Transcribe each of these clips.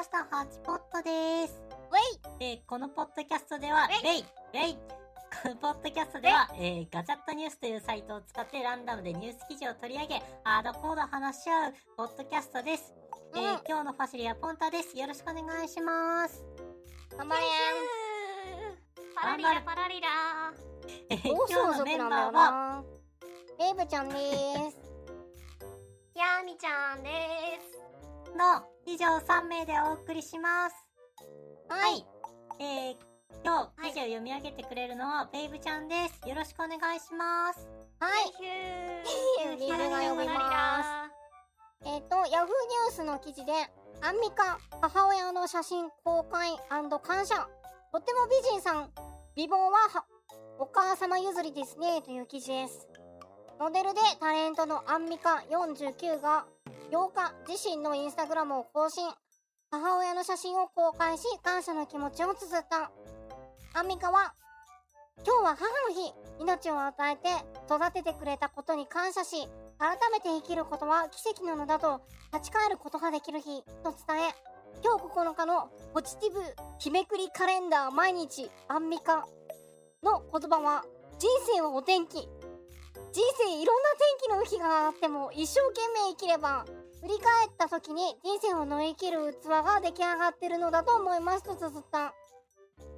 ました。ハチポットです。ウェイえーこのポッドキャストでは、ウェイレイレイこのポッドキャストでは、えーガチャットニュースというサイトを使ってランダムでニュース記事を取り上げ、ハードコードを話し合うポッドキャストです。えーうん今日のファシリはポンタです。よろしくお願いします。頑張れパラリラパラリラ。えー今日のメンバーは、なベイブちゃんです。ヤミちゃんです。の以上3名でお送りします。はい。えー今日記事を読み上げてくれるのはベイブちゃんです。よろしくお願いします。はい。ヒュービールが呼びます。えっ、とヤフーニュースの記事でアンミカ母親の写真公開感謝。とっても美人さん。美貌ははお母様譲りですね。という記事ですモデルでタレントのアンミカ49が8日自身のインスタグラムを更新。母親の写真を公開し感謝の気持ちを綴った。アンミカは今日は母の日命を与えて育ててくれたことに感謝し改めて生きることは奇跡なのだと立ち返ることができる日と伝え今日9日のポジティブ日めくりカレンダー毎日アンミカの言葉は人生はお天気人生いろんな天気の日があっても一生懸命生きれば振り返った時に人生を乗り切る器が出来上がってるのだと思い。ますと綴った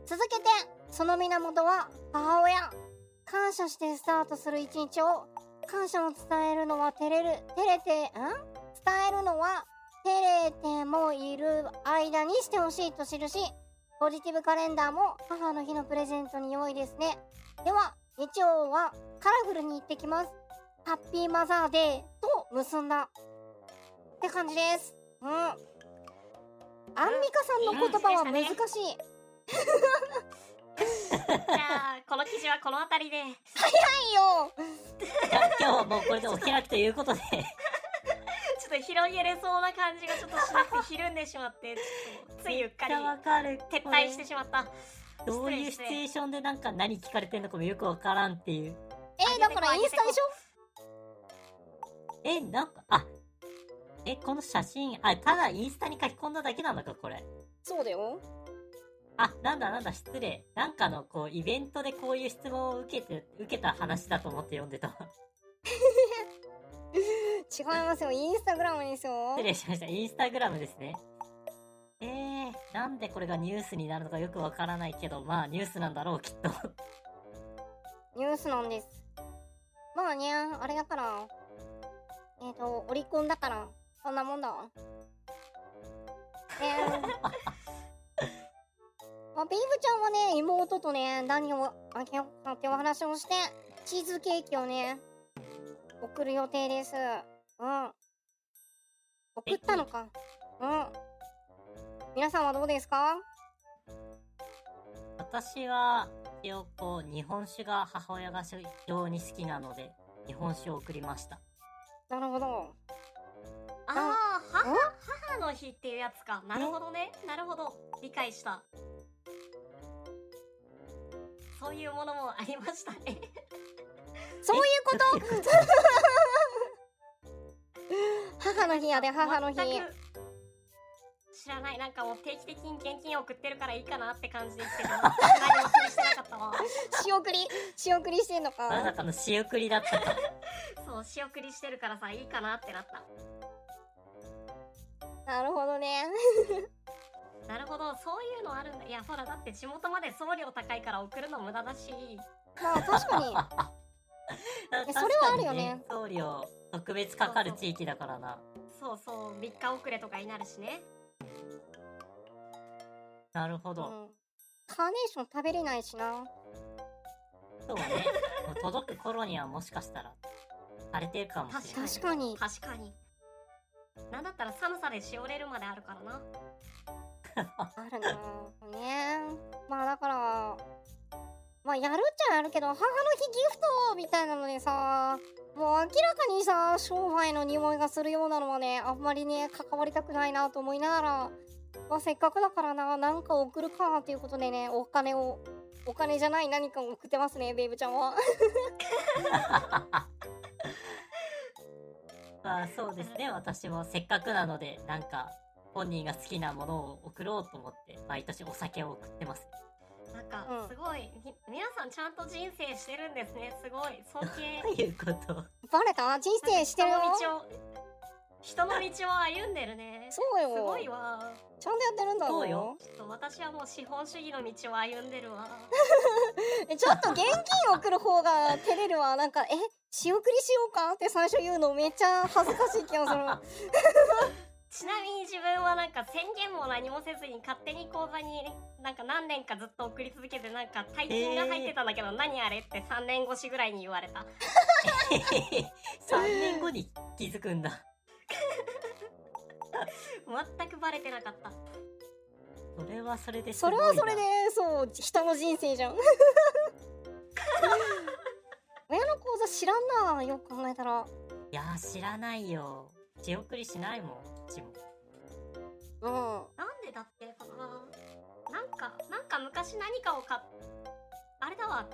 続けてその源は母親。感謝してスタートする一日を感謝を伝えるのは照れる照れてん伝えるのは照れてもいる間にしてほしいと記しポジティブカレンダーも母の日のプレゼントに良いですね。では日曜はカラフルに行ってきます。ハッピーマザーデーと結んだって感じです。うん。アンミカさんの言葉は難しい、じゃあこの記事はこの辺りで。いいよ。じゃあ今日はもうこれでお開きということで、ちょっと広げれそうな感じがちょっとしなくてひるんでしまってちょっとついうっかり。撤退してしまったどういうシチュエーションでなんか何聞かれてんのかもよくわからんっていう。えー、だからインスタでしょ？え、なんか、あ、え、この写真、あ、ただインスタに書き込んだだけなのか、これ。そうだよあ、なんだなんだ、失礼。なんかの、こう、イベントでこういう質問を受けて、受けた話だと思って読んでたわ。違いますよインスタグラムですよ失礼しました。インスタグラムですね。えー、なんでこれがニュースになるのかよくわからないけど、まあニュースなんだろう、きっと。ニュースなんです。まあねあれだから。えっ、ー、とオリコンだから。そんなもんだわ。えー、まあ、ビーフちゃんはね妹とね何をあげようかってお話をしてチーズケーキをね送る予定です。うん。送ったのか。うん皆さんはどうですか？私は、一応こう、日本酒が母親が非常に好きなので、日本酒を送りました。なるほど。ああ母母の日っていうやつか。なるほどね。なるほど。理解した。そういうものもありましたね。そういうこと？母の日やで母の日。全く知らない。なんかもう定期的に現金送ってるからいいかなって感じで言ってた 何も気にしてなかったわ。仕送り仕送りしてんのか。まさかの仕送りだったか。そう仕送りしてるからさいいかなってなった。なるほどね。なるほど。そういうのあるんだ。いやほらだって地元まで送料高いから送るの無駄だし。まあ確かに。確それはあるよね。送料特別かかる地域だからな。そうそう。3日遅れとかになるしねなるほど。うん。カーネーション食べれないしな。そうね。もう届く頃にはもしかしたら、荒れてるかもしれない。確かに。確かに。なんだったら寒さでしおれるまであるからな。あるなねまあだからまあやるっちゃやるけど母の日ギフトみたいなのでさもう明らかにさ商売の匂いがするようなのはねあんまりね関わりたくないなと思いながらまあせっかくだからななんか送るかっていうことでねお金をお金じゃない何かを送ってますねベイブちゃんは まあそうですね。私もせっかくなので、なんか、本人が好きなものを送ろうと思って、毎年お酒を送ってます。なんかうん。すごい、み皆さんちゃんと人生してるんですね。すごい。尊敬。どういうこと？バレた？人生してるよ？人の道を人の道を歩んでるね。すそうよ。ごいわ。ちゃんとやってるんだろそうよ。ちょっと私はもう資本主義の道を歩んでるわ。えちょっと現金送る方が照れるわ。なんかえ？仕送りしようか？って最初言うのめっちゃ恥ずかしい気がするちなみに自分はなんか宣言も何もせずに勝手に口座になんか何年かずっと送り続けてなんか大金が入ってたんだけど、何あれって3年越しぐらいに言われた。3年後に気づくんだ。全くバレてなかった。それはそれですそごいな。れはそれでそう人の人生じゃん。親の口座知らんなよく考えたら。いやー、知らないよ。仕送りしないもん、も。うん。なんでだっけかななんかなんか昔何かを買っあれだわ。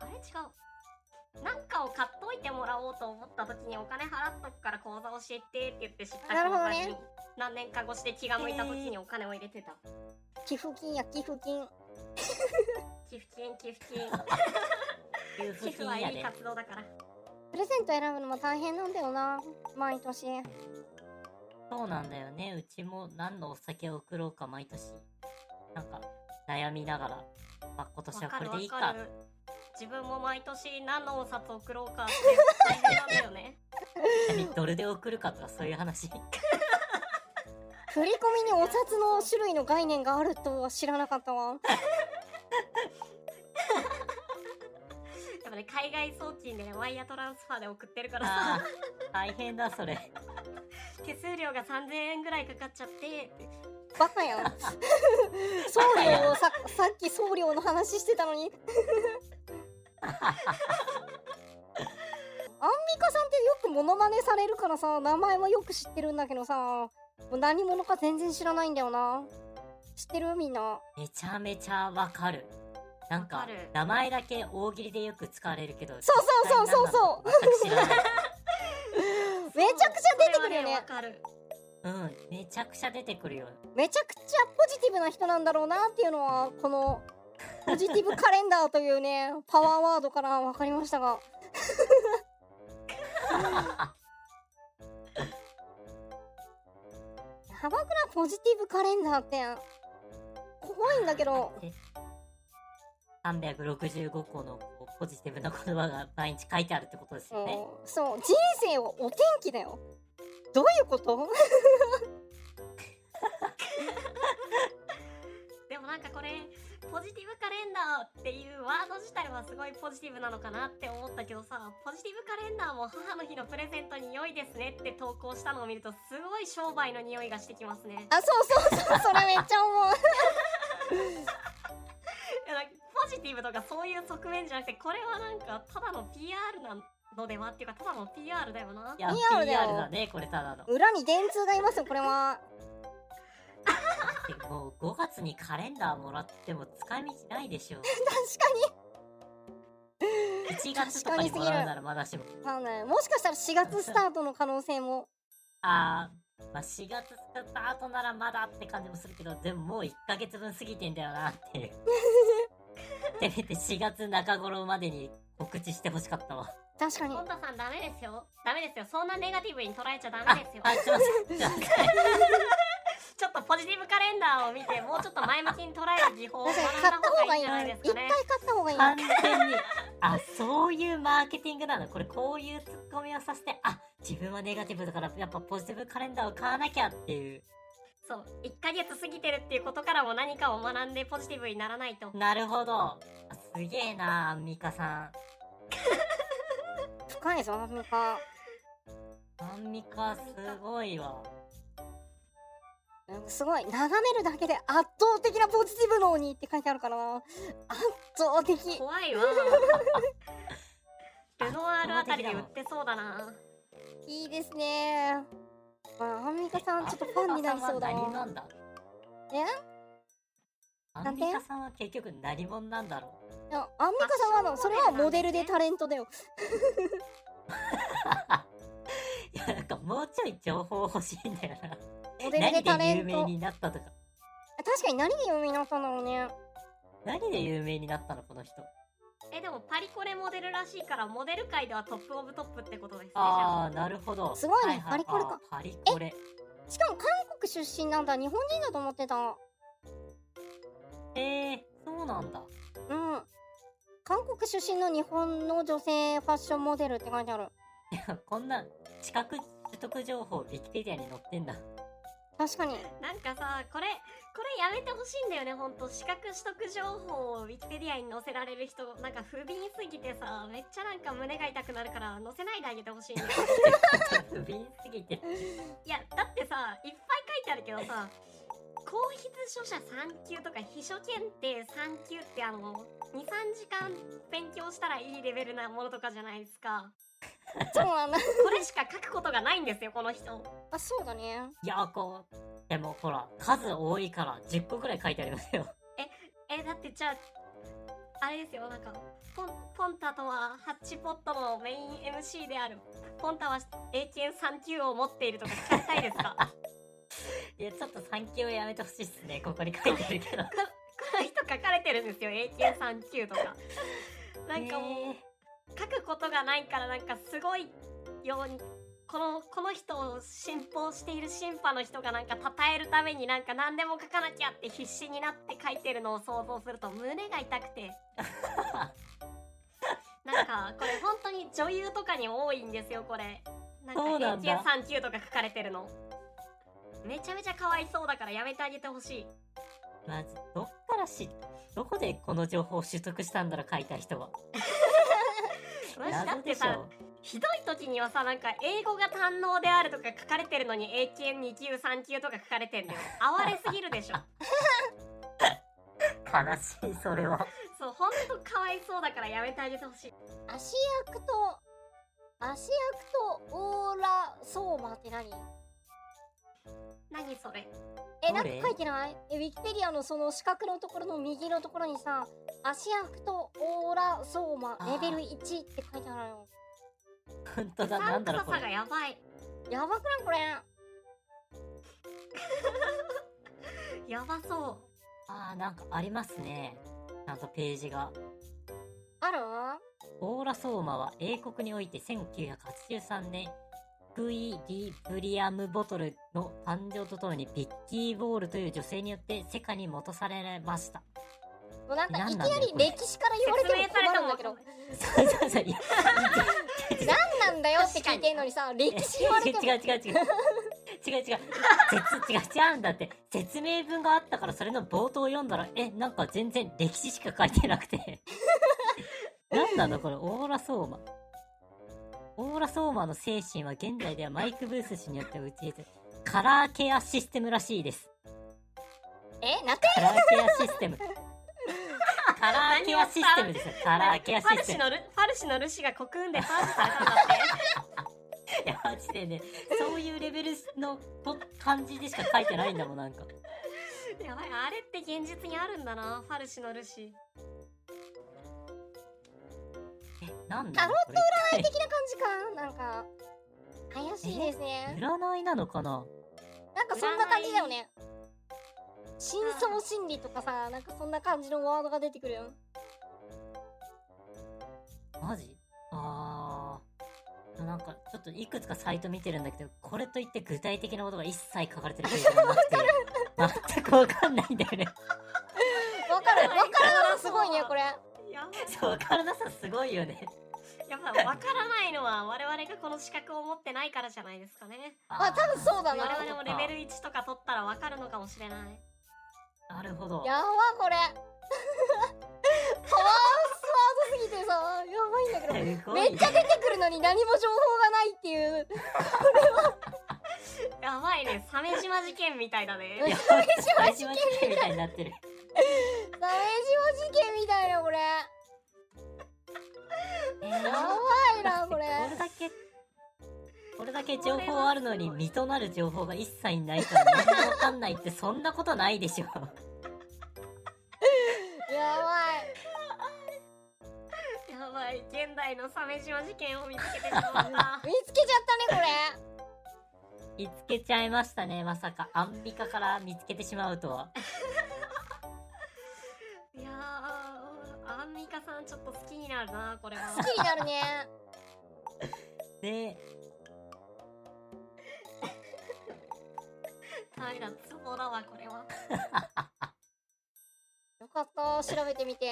あれ違う。なんかを買っといてもらおうと思った時にお金払っとくから口座教えてって言って知った口座に何年か越して気が向いた時にお金を入れてた。寄付金や寄付金。寄付金寄付金。寄付はいい。活動だからプレゼント選ぶのも大変なんだよな毎年そうなんだよね。うちも何のお酒を送ろうか毎年。なんか、悩みながら、まあ、今年はこれでいいか。自分も毎年何のお札送ろうかって大変なんだよね何ドルで送るかとかそういう話。振り込みにお札の種類の概念があるとは知らなかったわやっぱね海外送金でねワイヤートランスファーで送ってるからあさ。あ、大変だ、それ。手数料が3000円ぐらいかかっちゃって。バカやん。送料をささっき送料の話してたのに。アンミカさんってよくモノマネされるからさ名前はよく知ってるんだけどさもう何者か全然知らないんだよな。知ってる？みんな。めちゃめちゃわかる。なんか名前だけ大喜利でよく使われるけど。そうそうそうそうそう。めちゃくちゃ出てくるよねわかるうん、めちゃくちゃ出てくるよ。めちゃくちゃポジティブな人なんだろうなっていうのはこのポジティブカレンダーというね パワーワードから分かりましたがやばくないポジティブカレンダーって怖いんだけどで365個のこうポジティブな言葉が毎日書いてあるってことですよね。そう人生をお天気だよ。どういうこと？でもなんかこれポジティブカレンダーっていうワード自体はすごいポジティブなのかなって思ったけどさポジティブカレンダーも母の日のプレゼントに良いですねって投稿したのを見るとすごい商売の匂いがしてきますね。あそうそうそうそれめっちゃ思う。いやなんかポジティブとかそういう側面じゃなくてこれはなんかただの PR なのではっていうかただの PR だよないや、PR だよ PR だね、これただの。裏に電通がいますよこれは もう5月にカレンダーもらっても使い道ないでしょ。確か1月とかにもらうならまだしも。かんないもしかしたら4月スタートの可能性もあー、まあ、4月スタートならまだって感じもするけど、でももう1ヶ月分過ぎてんだよなっていう。せめて4月中頃までに告知してほしかったわ。確かに本田さんダメですよダメですよそんなネガティブに捉えちゃダあ、メですよあ、すいません。すいません。ちょっとポジティブカレンダーを見てもうちょっと前向きに捉える技法を学ん確かに買った方がいいだ方がいいんじゃないですかねな一回買った方がいい完全に、あ、そういうマーケティングなのこれこういうツッコミをさせて、あ、自分はネガティブだからやっぱポジティブカレンダーを買わなきゃっていう。そう1ヶ月過ぎてるっていうことからも何かを学んでポジティブにならないと。なるほど。あすげえな、アンミカさん。深いぞアンミカ。アンミカすごいわ。すごい眺めるだけで圧倒的なポジティブ脳にって書いてあるからな。圧倒的。怖いわ。ルノワールあたりで売ってそうだな。いいですね。まあアンミカさんちょっとファンになりそうだ何なんだえ？アンミカさんは結局何者なんだろう。いやアンミカさんはあのそれはモデルでタレントだよ。いや、なんかもうちょい情報欲しいんだよな。モデルで何タレント。で有名になったとか。確かに何で有名になったんだろうね。何で有名になったのこの人。えでもパリコレモデルらしいからモデル界ではトップオブトップってことですねああ、なるほど。すごいねははパリコレかパリコレ。しかも韓国出身なんだ日本人だと思ってたえー、そうなんだ。うん韓国出身の日本の女性ファッションモデルって書いてあるいや、こんな資格取得情報、ウィキペディアに載ってんだ。確かに。なんかさこれこれやめてほしいんだよねほんと。資格取得情報をウィキペディアに載せられる人。なんか不憫すぎてさめっちゃなんか胸が痛くなるから載せないであげてほしいんだよ。不憫すぎて。いやだってさいっぱい書いてあるけどさ公筆書者3級とか秘書検定3級ってあの23時間勉強したらいいレベルなものとかじゃないですか そうなんだこれしか書くことがないんですよこの人。あそうだね。いや、こう、でもほら、数多いから10個くらい書いてありますよ。えだってじゃああれですよなんかポンポンタとはハッチポットのメイン MC である。ポンタは英検3級を持っているとか聞かせたいですか？いや、ちょっと3級はやめてほしいっすね。ここに書いてあるけど。この人書かれてるんですよ英検3級とか。なんかもう、えことがないからなんかすごいようにこのこの人を信奉している神派の人がなんか称えるためになんか何でも書かなきゃって必死になって書いてるのを想像すると胸が痛くて。なんかこれ本当に女優とかに多いんですよこれ。なんかそうなんだ。AK3 級とか書かれてるの。めちゃめちゃかわいそうだからやめてあげてほしい。まず、どっからし、どこでこの情報を取得したんだろう、書いた人は。だ謎でしってさょ。ひどい時にはさなんか英語が堪能であるとか書かれてるのに英検2級3級とか書かれてんだよ。哀れすぎるでしょ。悲しい、それは。そうほんとかわいそうだからやめてあげてほしい。足役と足役とオーラ相馬って何？何それ？え、なんか書いてない？え、ウィキペディアのその四角のところの右のところにさ、足役とオーラ相馬あーレベル1って書いてあるよ。本当だ、うなんだろう、こさんくささがれ。やばいやばくない？これ。やばそうあー、なんかありますね。ちゃんとページが。ある？オーラソーマは英国において1983年、クイ・リ・ブリアム・ボトルの誕生とともにビッキー・ボールという女性によって世界に元されました。もうなんかいきなり歴史から言われても困るんだけど。そうそうそう。何なんだよって聞いてんのにさ、歴史言われても。違う違う違う。違う違う。説、違う、違うんだって。説明文があったからそれの冒頭を読んだら、え、なんか全然歴史しか書いてなくて。なんなのこれ、オーラソーマ。オーラソーマの精神は現在ではマイク・ブース氏によって打ち入れて、カラーケアシステムらしいです。え、なんて？カラーケアシステム。カラーケアシステムですよ。カラーケアファルシステム。シのルファルシのルシがコクンでパージされたんだっていや、マジでね、そういうレベルのと感じでしか書いてないんだもん、なんか。やばいあれって現実にあるんだなファルシのルシなんタロだこれ的な感じか？なんか、怪しいですね。占いなのかな？なんかそんな感じだよね。深層心理とかさ、なんかそんな感じのワードが出てくるよ。マジ？あー。なんか、ちょっといくつかサイト見てるんだけど、これといって具体的なことが一切書かれてるページがなくて、全くわかんないんだよね。わかるわからんすごいね、これ。やばいそう、わからなさすごいよね。やっぱ分からないのは我々がこの資格を持ってないからじゃないですかねあ、多分そうだな。我々もレベル1とか取ったら分かるのかもしれないなるほど。やばこれ。パワースワードすぎてさ、やばいんだけど。めっちゃ出てくるのに何も情報がないっていう。やばいね鮫島事件みたいだね 鮫島事件みたいになってる。鮫島事件みたいな、これ。えーやばいな、これ。これだけ、これだけ情報あるのに、身となる情報が一切ないから何もわかんないってそんなことないでしょ。やばい。やばい現代の鮫島事件を見つけてしまった 見つけちゃったね、これ。見つけちゃいましたね。まさか、アンミカから見つけてしまうとは。るなこれは。好きになるね。で、ダメだツボだわこれは。よかった。調べてみて。い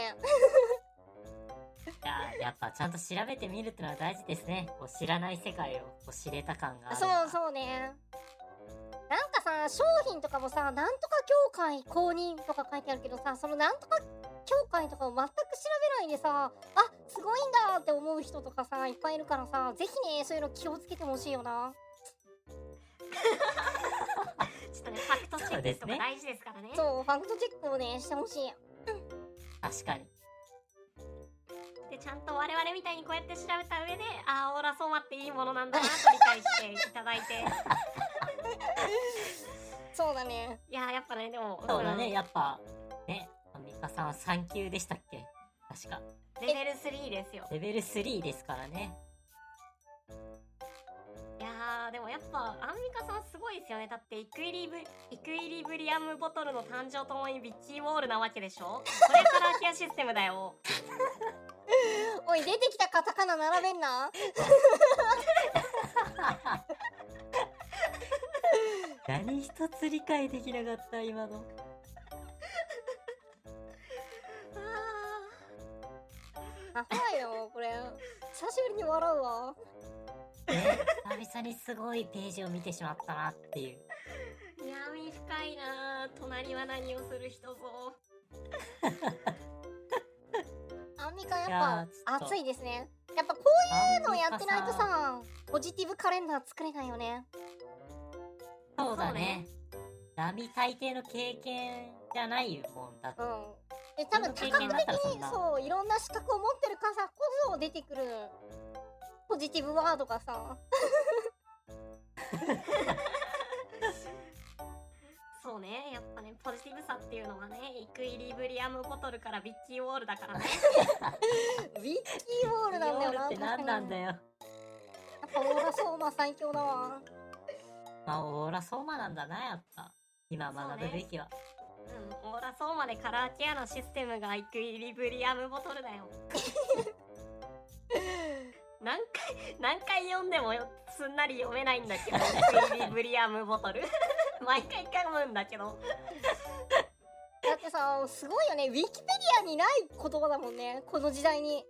や、やっぱちゃんと調べてみるってのは大事ですね。こう知らない世界をこう知れた感がある。そうそうね。なんかさ商品とかもさなんとか協会公認とか書いてあるけどさそのなんとか協会とかを全く調べないでさあすごいんだって思う人とかさいっぱいいるからさぜひねそういうの気をつけてほしいよな。ちょっとねファクトチェックとか大事ですからね。そうファクトチェックをねしてほしい。確かに。でちゃんと我々みたいにこうやって調べた上であーオーラソーマっていいものなんだなと理解していただいて。そうだね。いやーやっぱねでもそうだね、ん。やっぱ、ね、さんは3級でしたっけ？確か。レベル3ですよレベル3ですからね。いやーでもやっぱアンミカさんすごいですよねだってイクイリブイクイリブリアムボトルの誕生ともにビッチーウォールなわけでしょ？これから空き家システムだよ おい出てきたカタカナ並べんな 何一つ理解できなかった、今の。やばいよこれ。久しぶりに笑うわ。ね、久々にすごいページを見てしまったなっていう。ー闇深いなー隣は何をする人ぞ。アンミカやっぱ熱いですね。やっぱこういうのやってないとさポジティブカレンダー作れないよね。そうだね。並大抵の経験じゃないもんだって。うんで多分多経角的にそういろんな資格を持ってるからこそ出てくるポジティブワードがさ そうねやっぱねポジティブさっていうのはねイクイリブリアムボトルからビッキーウォールだからね ウィッキーウォールなんだよなって何なんだよ。やっぱオーラソーマ最強だわまあ、オーラソーマなんだな、やっぱ。今学ぶべきは。うんオーラソーマでカラーケアのシステムがイクイリブリアムボトルだよ。何回何回読んでもよすんなり読めないんだけど イクイリブリアムボトル。毎回噛むんだけど。だってさすごいよね。ウィキペディアにない言葉だもんね。この時代に。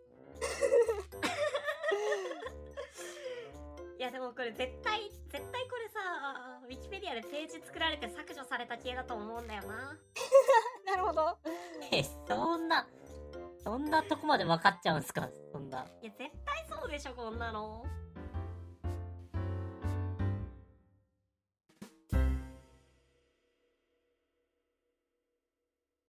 いやでもこれ絶対さウィキペディアでページ作られて削除された系だと思うんだよな。なるほど。え、そんな、そんなとこまで分かっちゃうんすかそんな。いや絶対そうでしょこんなの